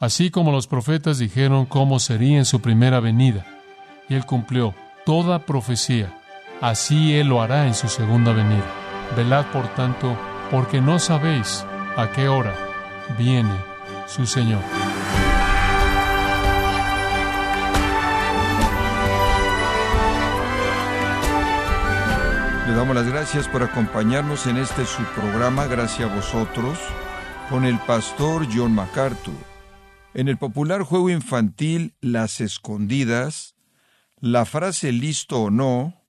así como los profetas dijeron cómo sería en su primera venida. Y Él cumplió toda profecía. Así Él lo hará en su segunda venida. Velad, por tanto, porque no sabéis a qué hora viene su Señor. Le damos las gracias por acompañarnos en este su programa, Gracias a vosotros, con el pastor John MacArthur. En el popular juego infantil Las Escondidas, la frase listo o no,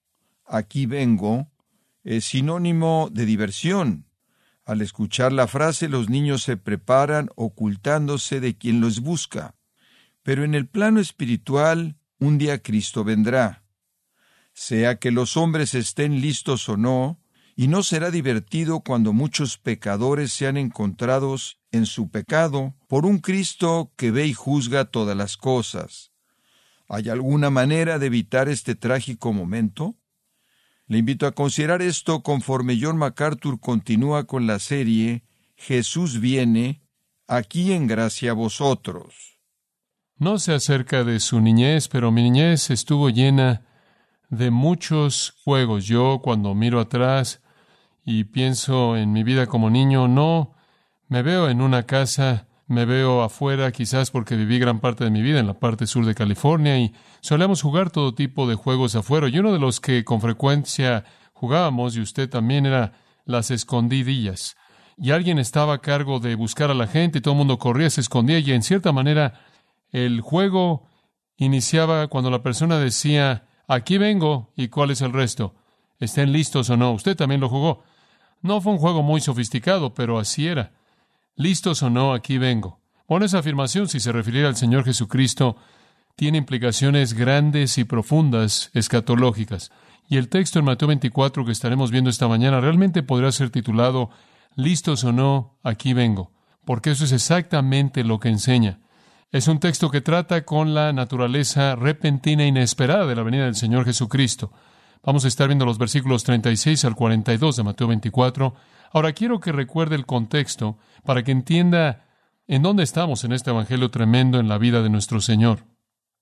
aquí vengo, es sinónimo de diversión. Al escuchar la frase los niños se preparan ocultándose de quien los busca. Pero en el plano espiritual, un día Cristo vendrá sea que los hombres estén listos o no, y no será divertido cuando muchos pecadores sean encontrados en su pecado por un Cristo que ve y juzga todas las cosas. ¿Hay alguna manera de evitar este trágico momento? Le invito a considerar esto conforme John MacArthur continúa con la serie Jesús viene, aquí en gracia a vosotros. No se acerca de su niñez, pero mi niñez estuvo llena de muchos juegos. Yo cuando miro atrás y pienso en mi vida como niño, no me veo en una casa, me veo afuera, quizás porque viví gran parte de mi vida en la parte sur de California y solíamos jugar todo tipo de juegos afuera. Y uno de los que con frecuencia jugábamos, y usted también, era las escondidillas. Y alguien estaba a cargo de buscar a la gente y todo el mundo corría, se escondía y en cierta manera el juego iniciaba cuando la persona decía Aquí vengo, ¿y cuál es el resto? ¿Estén listos o no? Usted también lo jugó. No fue un juego muy sofisticado, pero así era. Listos o no, aquí vengo. Bueno, esa afirmación, si se refiriera al Señor Jesucristo, tiene implicaciones grandes y profundas escatológicas. Y el texto en Mateo 24 que estaremos viendo esta mañana realmente podría ser titulado Listos o no, aquí vengo, porque eso es exactamente lo que enseña. Es un texto que trata con la naturaleza repentina e inesperada de la venida del Señor Jesucristo. Vamos a estar viendo los versículos 36 al 42 de Mateo 24. Ahora quiero que recuerde el contexto para que entienda en dónde estamos en este Evangelio tremendo en la vida de nuestro Señor.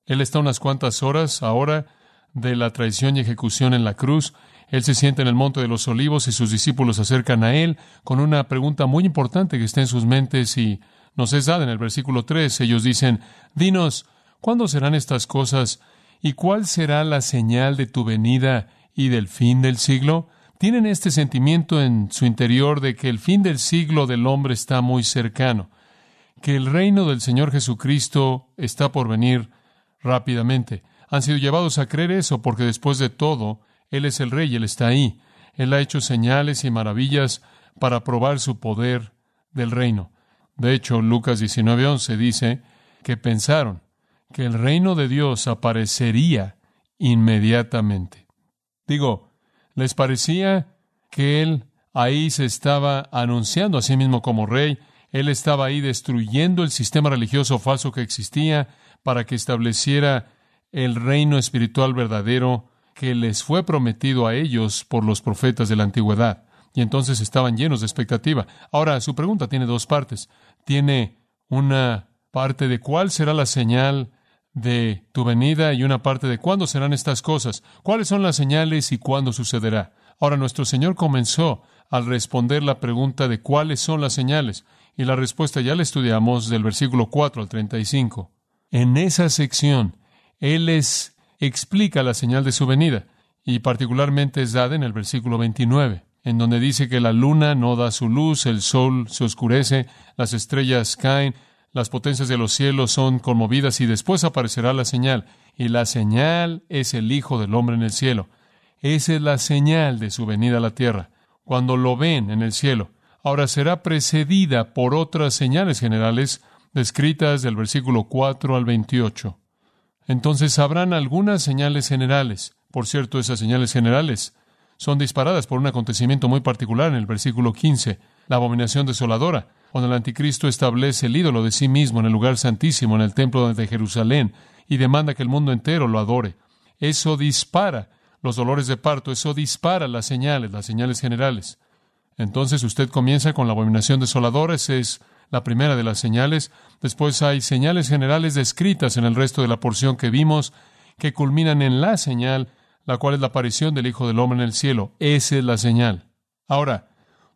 Él está unas cuantas horas ahora de la traición y ejecución en la cruz. Él se sienta en el monte de los olivos y sus discípulos se acercan a él con una pregunta muy importante que está en sus mentes y nos es dada en el versículo 3. Ellos dicen, Dinos, ¿cuándo serán estas cosas? ¿Y cuál será la señal de tu venida y del fin del siglo? Tienen este sentimiento en su interior de que el fin del siglo del hombre está muy cercano, que el reino del Señor Jesucristo está por venir rápidamente. Han sido llevados a creer eso porque después de todo, Él es el rey, Él está ahí. Él ha hecho señales y maravillas para probar su poder del reino. De hecho, Lucas 19:11 dice que pensaron que el reino de Dios aparecería inmediatamente. Digo, les parecía que Él ahí se estaba anunciando a sí mismo como rey, Él estaba ahí destruyendo el sistema religioso falso que existía para que estableciera el reino espiritual verdadero que les fue prometido a ellos por los profetas de la antigüedad. Y entonces estaban llenos de expectativa. Ahora, su pregunta tiene dos partes tiene una parte de cuál será la señal de tu venida y una parte de cuándo serán estas cosas, cuáles son las señales y cuándo sucederá. Ahora nuestro Señor comenzó al responder la pregunta de cuáles son las señales, y la respuesta ya la estudiamos del versículo 4 al 35. En esa sección, Él les explica la señal de su venida, y particularmente es dada en el versículo 29 en donde dice que la luna no da su luz, el sol se oscurece, las estrellas caen, las potencias de los cielos son conmovidas y después aparecerá la señal. Y la señal es el Hijo del Hombre en el cielo. Esa es la señal de su venida a la tierra, cuando lo ven en el cielo. Ahora será precedida por otras señales generales descritas del versículo 4 al 28. Entonces habrán algunas señales generales. Por cierto, esas señales generales son disparadas por un acontecimiento muy particular en el versículo 15, la abominación desoladora, cuando el anticristo establece el ídolo de sí mismo en el lugar santísimo, en el templo de Jerusalén, y demanda que el mundo entero lo adore. Eso dispara los dolores de parto, eso dispara las señales, las señales generales. Entonces usted comienza con la abominación desoladora, esa es la primera de las señales. Después hay señales generales descritas en el resto de la porción que vimos, que culminan en la señal, la cual es la aparición del Hijo del Hombre en el cielo. Esa es la señal. Ahora,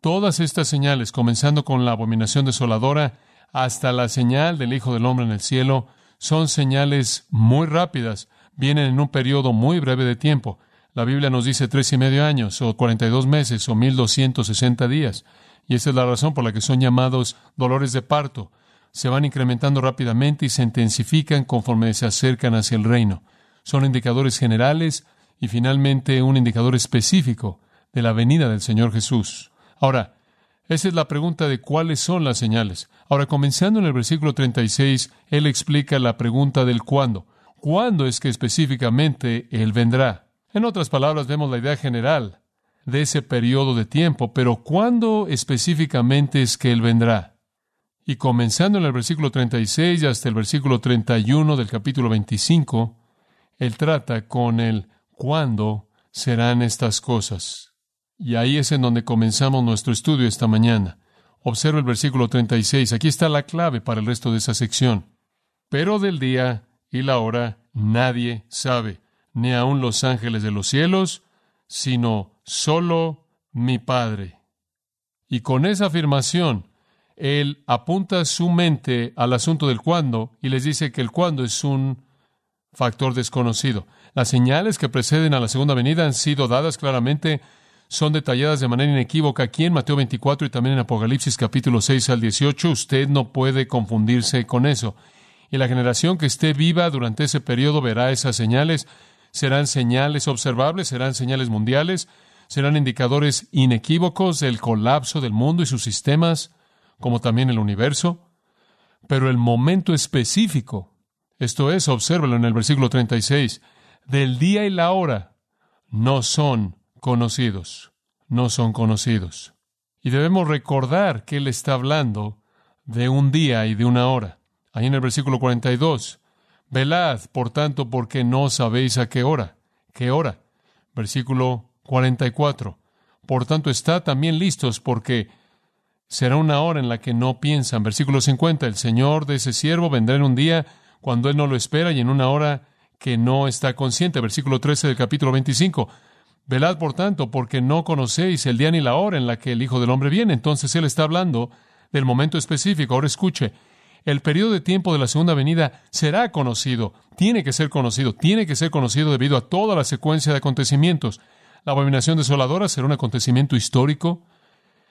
todas estas señales, comenzando con la abominación desoladora hasta la señal del Hijo del Hombre en el cielo, son señales muy rápidas, vienen en un periodo muy breve de tiempo. La Biblia nos dice tres y medio años, o cuarenta y dos meses, o mil doscientos sesenta días. Y esa es la razón por la que son llamados dolores de parto. Se van incrementando rápidamente y se intensifican conforme se acercan hacia el reino. Son indicadores generales y finalmente un indicador específico de la venida del Señor Jesús. Ahora, esa es la pregunta de cuáles son las señales. Ahora, comenzando en el versículo 36, Él explica la pregunta del cuándo. ¿Cuándo es que específicamente Él vendrá? En otras palabras, vemos la idea general de ese periodo de tiempo, pero ¿cuándo específicamente es que Él vendrá? Y comenzando en el versículo 36 hasta el versículo 31 del capítulo 25, Él trata con el cuándo serán estas cosas. Y ahí es en donde comenzamos nuestro estudio esta mañana. Observa el versículo 36. Aquí está la clave para el resto de esa sección. Pero del día y la hora nadie sabe, ni aun los ángeles de los cielos, sino solo mi Padre. Y con esa afirmación, él apunta su mente al asunto del cuándo y les dice que el cuándo es un factor desconocido. Las señales que preceden a la segunda venida han sido dadas claramente, son detalladas de manera inequívoca aquí en Mateo 24 y también en Apocalipsis capítulo 6 al 18. Usted no puede confundirse con eso. Y la generación que esté viva durante ese periodo verá esas señales. Serán señales observables, serán señales mundiales, serán indicadores inequívocos del colapso del mundo y sus sistemas, como también el universo. Pero el momento específico, esto es, obsérvalo en el versículo 36, del día y la hora no son conocidos, no son conocidos. Y debemos recordar que Él está hablando de un día y de una hora. Ahí en el versículo 42, velad, por tanto, porque no sabéis a qué hora, qué hora. Versículo 44. Por tanto, está también listos porque será una hora en la que no piensan. Versículo 50. El Señor de ese siervo vendrá en un día cuando él no lo espera y en una hora que no está consciente. Versículo 13 del capítulo 25. Velad, por tanto, porque no conocéis el día ni la hora en la que el Hijo del Hombre viene. Entonces él está hablando del momento específico. Ahora escuche, el periodo de tiempo de la segunda venida será conocido, tiene que ser conocido, tiene que ser conocido debido a toda la secuencia de acontecimientos. La abominación desoladora será un acontecimiento histórico.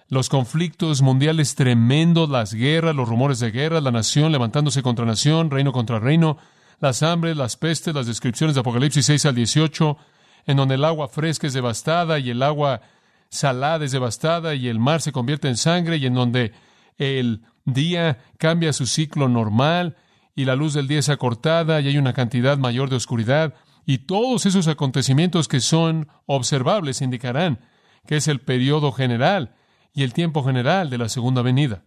Los conflictos mundiales tremendos, las guerras, los rumores de guerra, la nación levantándose contra nación, reino contra reino, las hambres, las pestes, las descripciones de Apocalipsis 6 al 18, en donde el agua fresca es devastada y el agua salada es devastada y el mar se convierte en sangre y en donde el día cambia su ciclo normal y la luz del día es acortada y hay una cantidad mayor de oscuridad. Y todos esos acontecimientos que son observables indicarán que es el periodo general y el tiempo general de la segunda venida.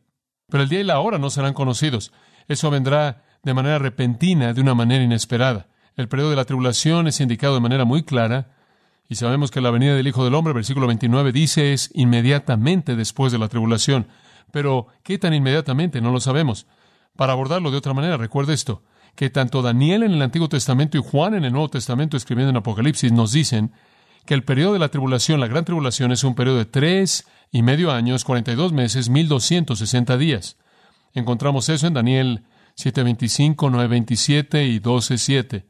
Pero el día y la hora no serán conocidos. Eso vendrá de manera repentina, de una manera inesperada. El periodo de la tribulación es indicado de manera muy clara, y sabemos que la venida del Hijo del Hombre, versículo 29, dice es inmediatamente después de la tribulación. Pero, ¿qué tan inmediatamente? No lo sabemos. Para abordarlo de otra manera, recuerde esto que tanto Daniel en el Antiguo Testamento y Juan en el Nuevo Testamento escribiendo en Apocalipsis nos dicen que el periodo de la tribulación, la gran tribulación, es un periodo de tres y medio años, 42 meses, 1260 días. Encontramos eso en Daniel 7.25, 9.27 y 12.7.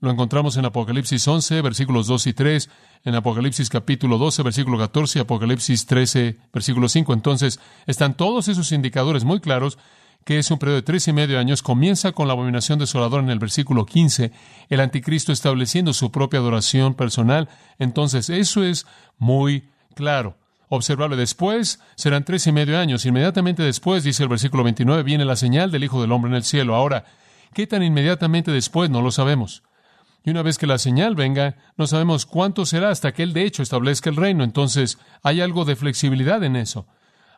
Lo encontramos en Apocalipsis 11, versículos 2 y 3, en Apocalipsis capítulo 12, versículo 14, Apocalipsis 13, versículo 5. Entonces, están todos esos indicadores muy claros que es un periodo de tres y medio años, comienza con la abominación desoladora en el versículo 15, el anticristo estableciendo su propia adoración personal. Entonces, eso es muy claro. Observable después serán tres y medio años. Inmediatamente después, dice el versículo 29, viene la señal del Hijo del Hombre en el cielo. Ahora, ¿qué tan inmediatamente después? No lo sabemos. Y una vez que la señal venga, no sabemos cuánto será hasta que Él de hecho establezca el reino. Entonces, hay algo de flexibilidad en eso.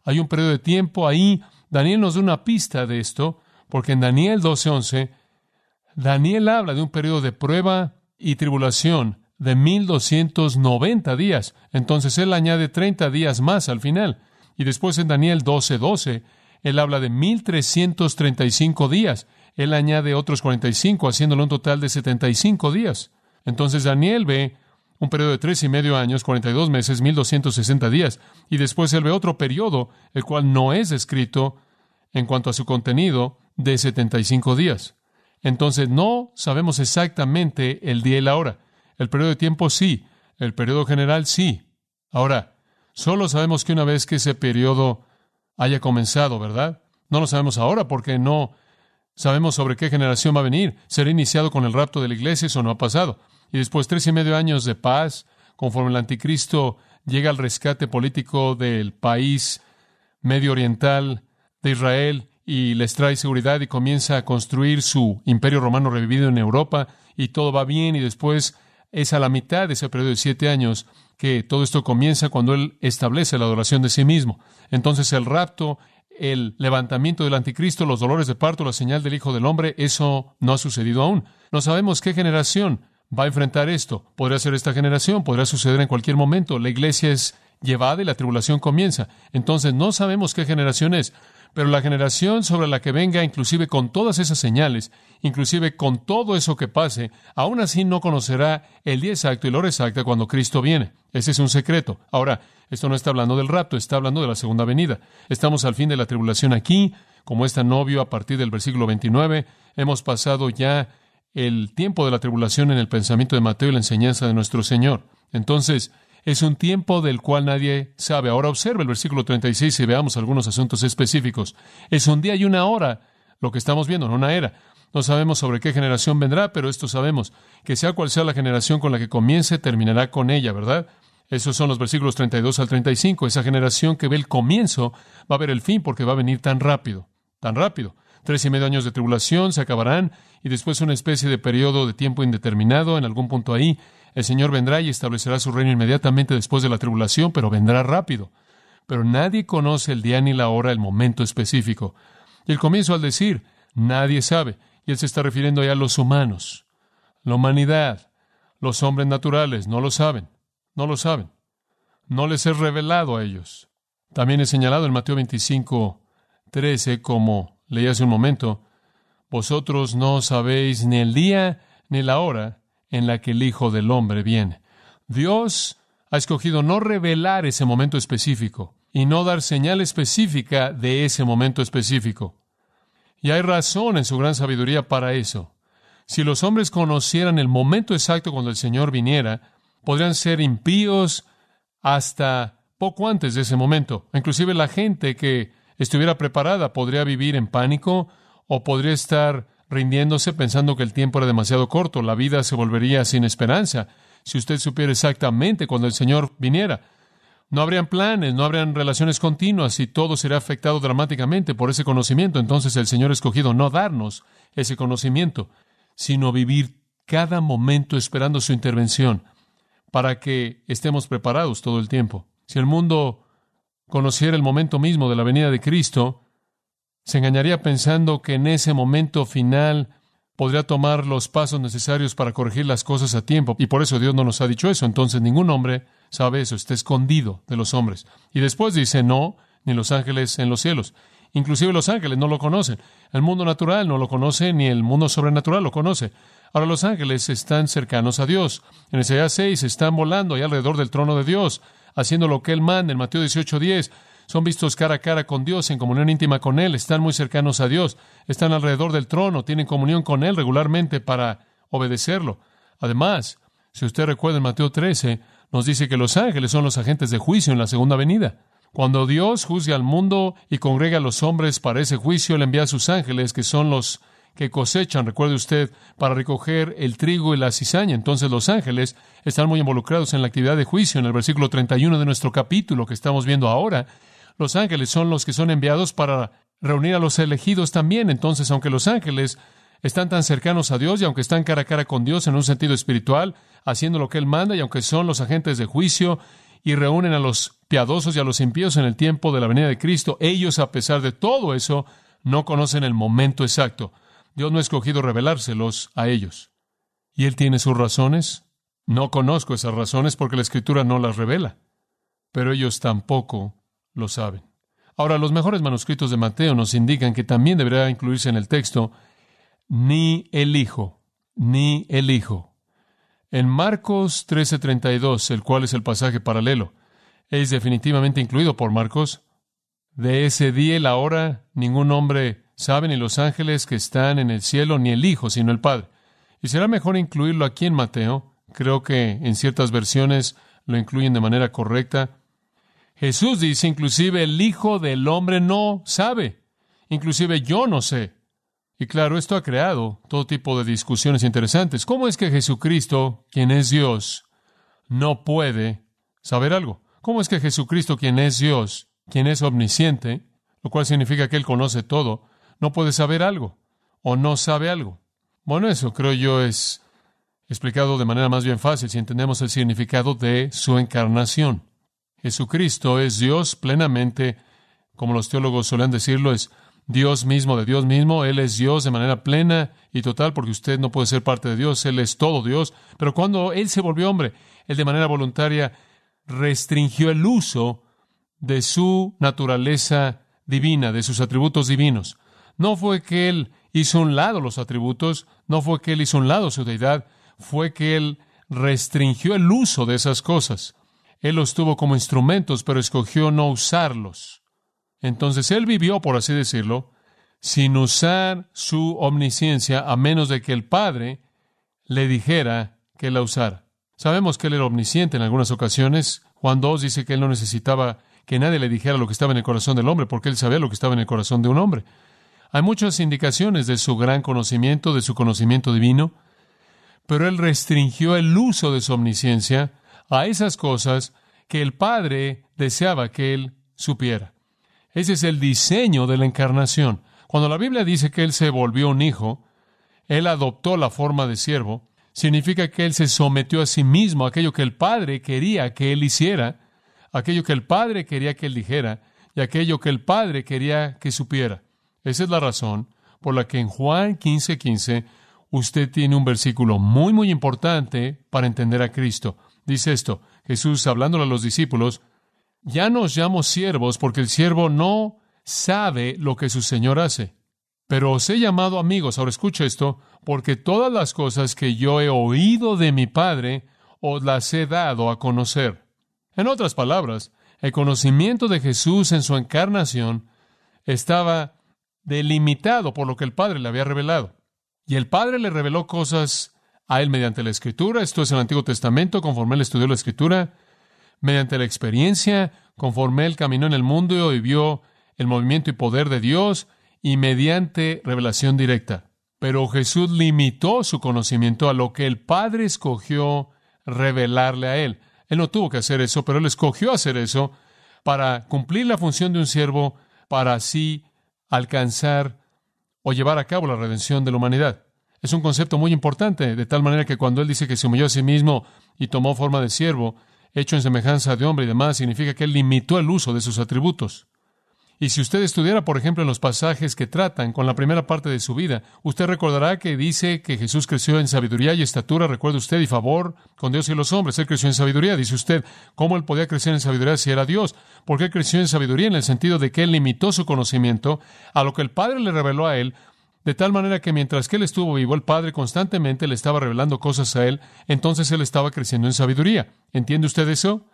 Hay un periodo de tiempo ahí Daniel nos da una pista de esto, porque en Daniel 12:11, Daniel habla de un periodo de prueba y tribulación de 1290 días. Entonces él añade 30 días más al final. Y después en Daniel 12:12, Él habla de 1335 días. Él añade otros 45, haciéndolo un total de 75 días. Entonces Daniel ve un periodo de tres y medio años, 42 meses, 1260 días, y después él ve otro periodo, el cual no es descrito en cuanto a su contenido, de 75 días. Entonces no sabemos exactamente el día y la hora. El periodo de tiempo sí, el periodo general sí. Ahora, solo sabemos que una vez que ese periodo haya comenzado, ¿verdad? No lo sabemos ahora porque no sabemos sobre qué generación va a venir. ¿Será iniciado con el rapto de la iglesia? Eso no ha pasado. Y después tres y medio años de paz, conforme el anticristo llega al rescate político del país medio oriental de Israel y les trae seguridad y comienza a construir su imperio romano revivido en Europa y todo va bien y después es a la mitad de ese periodo de siete años que todo esto comienza cuando Él establece la adoración de sí mismo. Entonces el rapto, el levantamiento del anticristo, los dolores de parto, la señal del Hijo del Hombre, eso no ha sucedido aún. No sabemos qué generación va a enfrentar esto. Podría ser esta generación, podrá suceder en cualquier momento. La iglesia es llevada y la tribulación comienza. Entonces no sabemos qué generación es. Pero la generación sobre la que venga, inclusive con todas esas señales, inclusive con todo eso que pase, aún así no conocerá el día exacto y la hora exacta cuando Cristo viene. Ese es un secreto. Ahora, esto no está hablando del rapto, está hablando de la segunda venida. Estamos al fin de la tribulación aquí, como está novio a partir del versículo 29. Hemos pasado ya el tiempo de la tribulación en el pensamiento de Mateo y la enseñanza de nuestro Señor. Entonces, es un tiempo del cual nadie sabe. Ahora observe el versículo 36 y veamos algunos asuntos específicos. Es un día y una hora lo que estamos viendo, no una era. No sabemos sobre qué generación vendrá, pero esto sabemos, que sea cual sea la generación con la que comience, terminará con ella, ¿verdad? Esos son los versículos 32 al 35. Esa generación que ve el comienzo va a ver el fin porque va a venir tan rápido, tan rápido. Tres y medio años de tribulación se acabarán y después una especie de periodo de tiempo indeterminado en algún punto ahí el Señor vendrá y establecerá su reino inmediatamente después de la tribulación, pero vendrá rápido. Pero nadie conoce el día ni la hora, el momento específico. Y el comienzo al decir, nadie sabe. Y él se está refiriendo ya a los humanos, la humanidad, los hombres naturales, no lo saben, no lo saben. No les es revelado a ellos. También es señalado en Mateo 25, 13, como leí hace un momento, vosotros no sabéis ni el día ni la hora en la que el Hijo del Hombre viene. Dios ha escogido no revelar ese momento específico y no dar señal específica de ese momento específico. Y hay razón en su gran sabiduría para eso. Si los hombres conocieran el momento exacto cuando el Señor viniera, podrían ser impíos hasta poco antes de ese momento. Inclusive la gente que estuviera preparada podría vivir en pánico o podría estar rindiéndose pensando que el tiempo era demasiado corto, la vida se volvería sin esperanza. Si usted supiera exactamente cuando el Señor viniera, no habrían planes, no habrían relaciones continuas y todo será afectado dramáticamente por ese conocimiento. Entonces el Señor ha escogido no darnos ese conocimiento, sino vivir cada momento esperando su intervención para que estemos preparados todo el tiempo. Si el mundo conociera el momento mismo de la venida de Cristo, se engañaría pensando que en ese momento final podría tomar los pasos necesarios para corregir las cosas a tiempo. Y por eso Dios no nos ha dicho eso. Entonces ningún hombre sabe eso, está escondido de los hombres. Y después dice, no, ni los ángeles en los cielos. Inclusive los ángeles no lo conocen. El mundo natural no lo conoce, ni el mundo sobrenatural lo conoce. Ahora los ángeles están cercanos a Dios. En Isaías 6 están volando ahí alrededor del trono de Dios, haciendo lo que Él manda. En Mateo 18:10 son vistos cara a cara con Dios, en comunión íntima con Él, están muy cercanos a Dios, están alrededor del trono, tienen comunión con Él regularmente para obedecerlo. Además, si usted recuerda en Mateo 13, nos dice que los ángeles son los agentes de juicio en la segunda venida. Cuando Dios juzga al mundo y congrega a los hombres para ese juicio, Él envía a sus ángeles, que son los que cosechan, recuerde usted, para recoger el trigo y la cizaña. Entonces los ángeles están muy involucrados en la actividad de juicio. En el versículo 31 de nuestro capítulo que estamos viendo ahora, los ángeles son los que son enviados para reunir a los elegidos también. Entonces, aunque los ángeles están tan cercanos a Dios y aunque están cara a cara con Dios en un sentido espiritual, haciendo lo que Él manda y aunque son los agentes de juicio y reúnen a los piadosos y a los impíos en el tiempo de la venida de Cristo, ellos, a pesar de todo eso, no conocen el momento exacto. Dios no ha escogido revelárselos a ellos. ¿Y Él tiene sus razones? No conozco esas razones porque la Escritura no las revela. Pero ellos tampoco lo saben. Ahora, los mejores manuscritos de Mateo nos indican que también deberá incluirse en el texto ni el Hijo, ni el Hijo. En Marcos 13:32, el cual es el pasaje paralelo, es definitivamente incluido por Marcos. De ese día y la hora ningún hombre sabe ni los ángeles que están en el cielo, ni el Hijo, sino el Padre. Y será mejor incluirlo aquí en Mateo. Creo que en ciertas versiones lo incluyen de manera correcta. Jesús dice, inclusive el Hijo del Hombre no sabe. Inclusive yo no sé. Y claro, esto ha creado todo tipo de discusiones interesantes. ¿Cómo es que Jesucristo, quien es Dios, no puede saber algo? ¿Cómo es que Jesucristo, quien es Dios, quien es omnisciente, lo cual significa que Él conoce todo, no puede saber algo o no sabe algo? Bueno, eso creo yo es explicado de manera más bien fácil si entendemos el significado de su encarnación. Jesucristo es Dios plenamente, como los teólogos suelen decirlo, es Dios mismo de Dios mismo. Él es Dios de manera plena y total porque usted no puede ser parte de Dios. Él es todo Dios. Pero cuando Él se volvió hombre, Él de manera voluntaria restringió el uso de su naturaleza divina, de sus atributos divinos. No fue que Él hizo un lado los atributos, no fue que Él hizo un lado su deidad, fue que Él restringió el uso de esas cosas. Él los tuvo como instrumentos, pero escogió no usarlos. Entonces él vivió, por así decirlo, sin usar su omnisciencia a menos de que el Padre le dijera que la usara. Sabemos que él era omnisciente en algunas ocasiones. Juan 2 dice que él no necesitaba que nadie le dijera lo que estaba en el corazón del hombre, porque él sabía lo que estaba en el corazón de un hombre. Hay muchas indicaciones de su gran conocimiento, de su conocimiento divino, pero él restringió el uso de su omnisciencia a esas cosas que el Padre deseaba que él supiera. Ese es el diseño de la encarnación. Cuando la Biblia dice que Él se volvió un hijo, Él adoptó la forma de siervo, significa que Él se sometió a sí mismo a aquello que el Padre quería que Él hiciera, aquello que el Padre quería que Él dijera y aquello que el Padre quería que supiera. Esa es la razón por la que en Juan 15:15 15, usted tiene un versículo muy, muy importante para entender a Cristo. Dice esto, Jesús hablándole a los discípulos, ya nos llamo siervos porque el siervo no sabe lo que su Señor hace. Pero os he llamado amigos, ahora escucha esto, porque todas las cosas que yo he oído de mi Padre os las he dado a conocer. En otras palabras, el conocimiento de Jesús en su encarnación estaba delimitado por lo que el Padre le había revelado. Y el Padre le reveló cosas a él mediante la Escritura, esto es el Antiguo Testamento, conforme él estudió la Escritura, mediante la experiencia, conforme él caminó en el mundo y vio el movimiento y poder de Dios, y mediante revelación directa. Pero Jesús limitó su conocimiento a lo que el Padre escogió revelarle a él. Él no tuvo que hacer eso, pero él escogió hacer eso para cumplir la función de un siervo, para así alcanzar o llevar a cabo la redención de la humanidad. Es un concepto muy importante, de tal manera que cuando él dice que se humilló a sí mismo y tomó forma de siervo, hecho en semejanza de hombre y demás, significa que él limitó el uso de sus atributos. Y si usted estudiara, por ejemplo, en los pasajes que tratan con la primera parte de su vida, usted recordará que dice que Jesús creció en sabiduría y estatura, recuerde usted, y favor con Dios y los hombres. Él creció en sabiduría. Dice usted, ¿cómo él podía crecer en sabiduría si era Dios? Porque él creció en sabiduría en el sentido de que él limitó su conocimiento a lo que el Padre le reveló a él, de tal manera que mientras que él estuvo vivo, el Padre constantemente le estaba revelando cosas a él, entonces él estaba creciendo en sabiduría. ¿Entiende usted eso?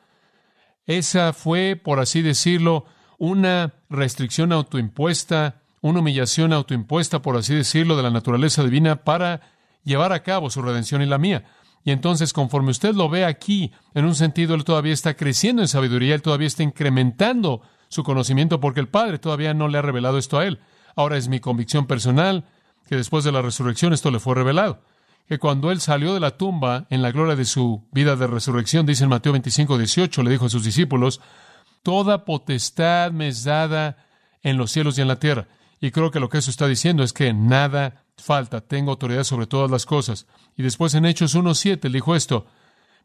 Esa fue, por así decirlo, una restricción autoimpuesta, una humillación autoimpuesta, por así decirlo, de la naturaleza divina para llevar a cabo su redención y la mía. Y entonces, conforme usted lo ve aquí, en un sentido, él todavía está creciendo en sabiduría, él todavía está incrementando su conocimiento porque el Padre todavía no le ha revelado esto a él. Ahora es mi convicción personal que después de la resurrección esto le fue revelado. Que cuando él salió de la tumba en la gloria de su vida de resurrección, dice en Mateo 25, 18, le dijo a sus discípulos, Toda potestad me es dada en los cielos y en la tierra. Y creo que lo que eso está diciendo es que nada falta, tengo autoridad sobre todas las cosas. Y después en Hechos 1.7 dijo esto,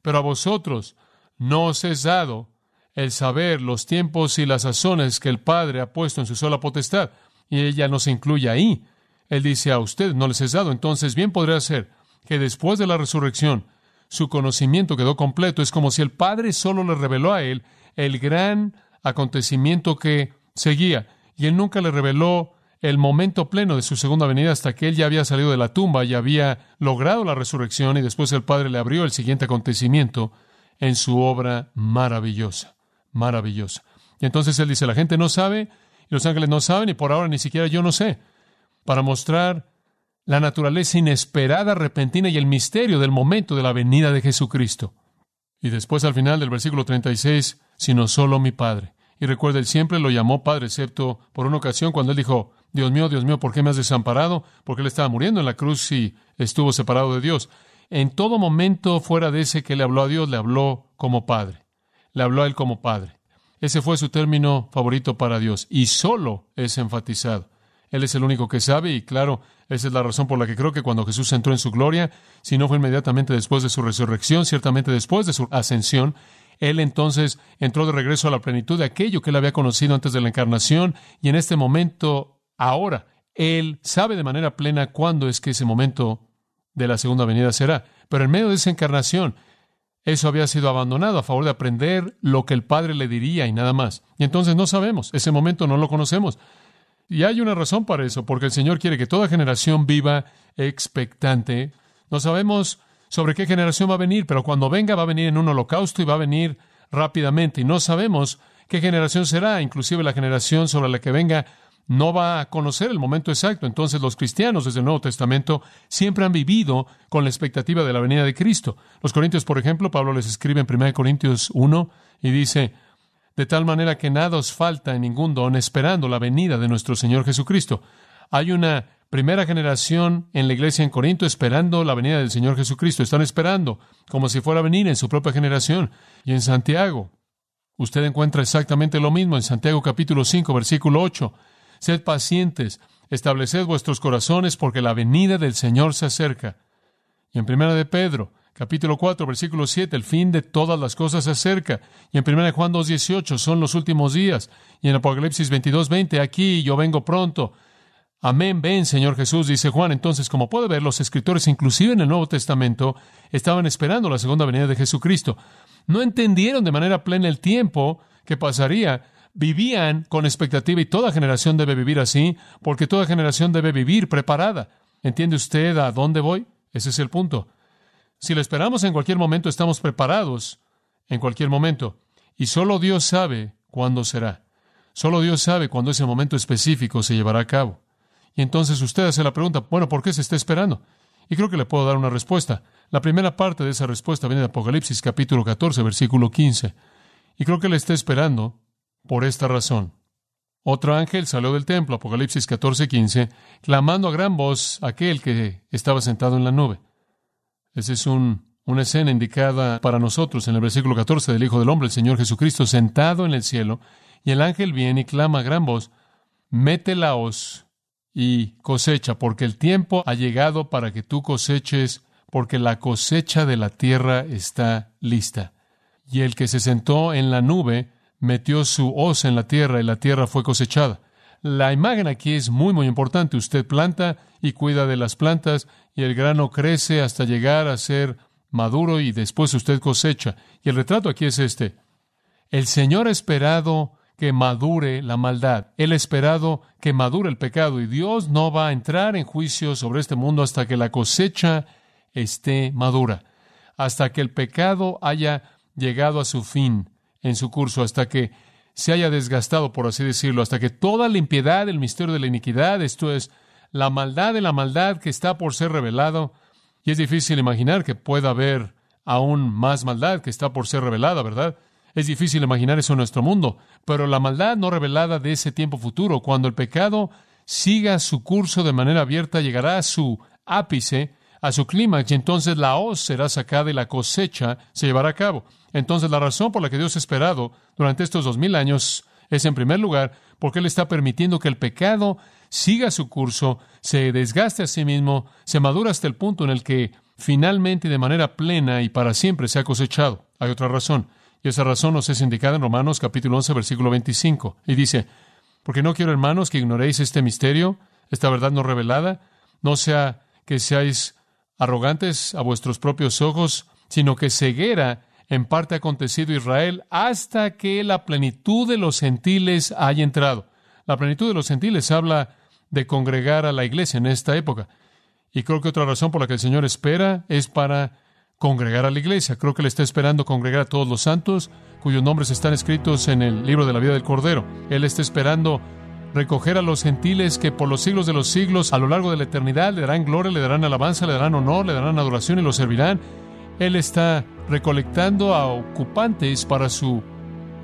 pero a vosotros no os es dado el saber los tiempos y las sazones que el Padre ha puesto en su sola potestad. Y ella no se incluye ahí. Él dice a usted no les es dado. Entonces bien podría ser que después de la resurrección su conocimiento quedó completo. Es como si el Padre solo le reveló a él el gran acontecimiento que seguía, y él nunca le reveló el momento pleno de su segunda venida hasta que él ya había salido de la tumba y había logrado la resurrección y después el Padre le abrió el siguiente acontecimiento en su obra maravillosa, maravillosa. Y entonces él dice, la gente no sabe, los ángeles no saben, y por ahora ni siquiera yo no sé, para mostrar la naturaleza inesperada, repentina y el misterio del momento de la venida de Jesucristo. Y después al final del versículo 36, sino solo mi Padre. Y recuerda, él siempre lo llamó Padre, excepto por una ocasión cuando él dijo, Dios mío, Dios mío, ¿por qué me has desamparado? Porque él estaba muriendo en la cruz y estuvo separado de Dios. En todo momento fuera de ese que le habló a Dios, le habló como Padre. Le habló a él como Padre. Ese fue su término favorito para Dios y solo es enfatizado. Él es el único que sabe y claro, esa es la razón por la que creo que cuando Jesús entró en su gloria, si no fue inmediatamente después de su resurrección, ciertamente después de su ascensión, él entonces entró de regreso a la plenitud de aquello que él había conocido antes de la encarnación y en este momento, ahora, él sabe de manera plena cuándo es que ese momento de la segunda venida será. Pero en medio de esa encarnación, eso había sido abandonado a favor de aprender lo que el Padre le diría y nada más. Y entonces no sabemos, ese momento no lo conocemos. Y hay una razón para eso, porque el Señor quiere que toda generación viva expectante. No sabemos sobre qué generación va a venir, pero cuando venga va a venir en un holocausto y va a venir rápidamente. Y no sabemos qué generación será, inclusive la generación sobre la que venga no va a conocer el momento exacto. Entonces los cristianos desde el Nuevo Testamento siempre han vivido con la expectativa de la venida de Cristo. Los Corintios, por ejemplo, Pablo les escribe en 1 Corintios 1 y dice, de tal manera que nada os falta en ningún don esperando la venida de nuestro Señor Jesucristo. Hay una primera generación en la iglesia en Corinto esperando la venida del Señor Jesucristo. Están esperando como si fuera a venir en su propia generación. Y en Santiago, usted encuentra exactamente lo mismo en Santiago capítulo 5, versículo 8. Sed pacientes, estableced vuestros corazones porque la venida del Señor se acerca. Y en primera de Pedro, capítulo 4, versículo 7, el fin de todas las cosas se acerca. Y en 1 Juan 2, 18, son los últimos días. Y en Apocalipsis 22, 20, aquí yo vengo pronto. Amén, ven, Señor Jesús, dice Juan. Entonces, como puede ver, los escritores, inclusive en el Nuevo Testamento, estaban esperando la segunda venida de Jesucristo. No entendieron de manera plena el tiempo que pasaría. Vivían con expectativa y toda generación debe vivir así, porque toda generación debe vivir preparada. ¿Entiende usted a dónde voy? Ese es el punto. Si lo esperamos en cualquier momento, estamos preparados en cualquier momento. Y solo Dios sabe cuándo será. Solo Dios sabe cuándo ese momento específico se llevará a cabo. Y entonces usted hace la pregunta, bueno, ¿por qué se está esperando? Y creo que le puedo dar una respuesta. La primera parte de esa respuesta viene de Apocalipsis capítulo 14, versículo 15. Y creo que le está esperando por esta razón. Otro ángel salió del templo, Apocalipsis 14, 15, clamando a gran voz aquel que estaba sentado en la nube. Esa es una escena indicada para nosotros en el versículo 14 del Hijo del Hombre, el Señor Jesucristo, sentado en el cielo, y el ángel viene y clama a gran voz, mete la hoz y cosecha, porque el tiempo ha llegado para que tú coseches, porque la cosecha de la tierra está lista. Y el que se sentó en la nube metió su hoz en la tierra y la tierra fue cosechada. La imagen aquí es muy, muy importante. Usted planta y cuida de las plantas y el grano crece hasta llegar a ser maduro y después usted cosecha. Y el retrato aquí es este. El Señor ha esperado que madure la maldad. Él ha esperado que madure el pecado y Dios no va a entrar en juicio sobre este mundo hasta que la cosecha esté madura, hasta que el pecado haya llegado a su fin en su curso, hasta que se haya desgastado, por así decirlo, hasta que toda la impiedad, el misterio de la iniquidad, esto es, la maldad de la maldad que está por ser revelado, y es difícil imaginar que pueda haber aún más maldad que está por ser revelada, ¿verdad? Es difícil imaginar eso en nuestro mundo, pero la maldad no revelada de ese tiempo futuro, cuando el pecado siga su curso de manera abierta, llegará a su ápice, a su clímax, y entonces la hoz será sacada y la cosecha se llevará a cabo. Entonces, la razón por la que Dios ha esperado durante estos dos mil años es, en primer lugar, porque Él está permitiendo que el pecado siga su curso, se desgaste a sí mismo, se madura hasta el punto en el que finalmente de manera plena y para siempre se ha cosechado. Hay otra razón, y esa razón nos es indicada en Romanos capítulo 11, versículo 25, y dice, porque no quiero, hermanos, que ignoréis este misterio, esta verdad no revelada, no sea que seáis arrogantes a vuestros propios ojos, sino que ceguera en parte ha acontecido Israel hasta que la plenitud de los gentiles haya entrado. La plenitud de los gentiles habla de congregar a la iglesia en esta época. Y creo que otra razón por la que el Señor espera es para congregar a la iglesia. Creo que Él está esperando congregar a todos los santos cuyos nombres están escritos en el libro de la vida del Cordero. Él está esperando recoger a los gentiles que por los siglos de los siglos, a lo largo de la eternidad, le darán gloria, le darán alabanza, le darán honor, le darán adoración y lo servirán. Él está recolectando a ocupantes para su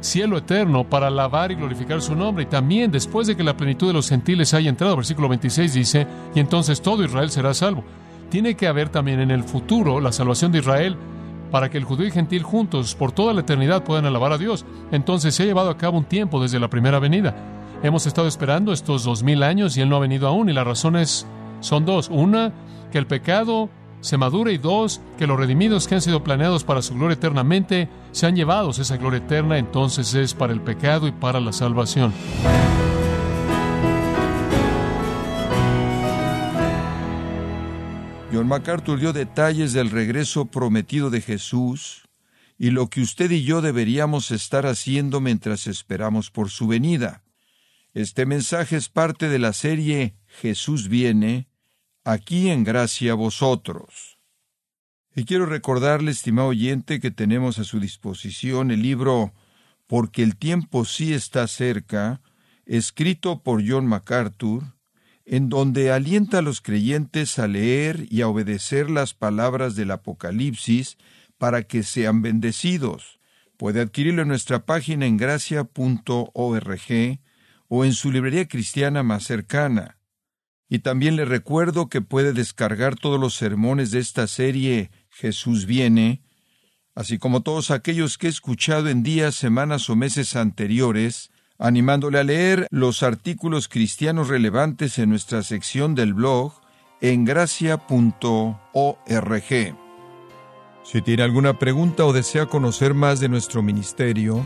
cielo eterno, para alabar y glorificar su nombre. Y también después de que la plenitud de los gentiles haya entrado, versículo 26 dice, y entonces todo Israel será salvo. Tiene que haber también en el futuro la salvación de Israel para que el judío y gentil juntos por toda la eternidad puedan alabar a Dios. Entonces se ha llevado a cabo un tiempo desde la primera venida. Hemos estado esperando estos dos mil años y Él no ha venido aún. Y las razones son dos. Una, que el pecado se madure y dos, que los redimidos que han sido planeados para su gloria eternamente sean llevados. Esa gloria eterna entonces es para el pecado y para la salvación. John MacArthur dio detalles del regreso prometido de Jesús y lo que usted y yo deberíamos estar haciendo mientras esperamos por su venida. Este mensaje es parte de la serie Jesús viene, aquí en gracia vosotros. Y quiero recordarle, estimado oyente, que tenemos a su disposición el libro Porque el tiempo sí está cerca, escrito por John MacArthur, en donde alienta a los creyentes a leer y a obedecer las palabras del Apocalipsis para que sean bendecidos. Puede adquirirlo en nuestra página en gracia.org o en su librería cristiana más cercana. Y también le recuerdo que puede descargar todos los sermones de esta serie Jesús viene, así como todos aquellos que he escuchado en días, semanas o meses anteriores, animándole a leer los artículos cristianos relevantes en nuestra sección del blog en gracia.org. Si tiene alguna pregunta o desea conocer más de nuestro ministerio,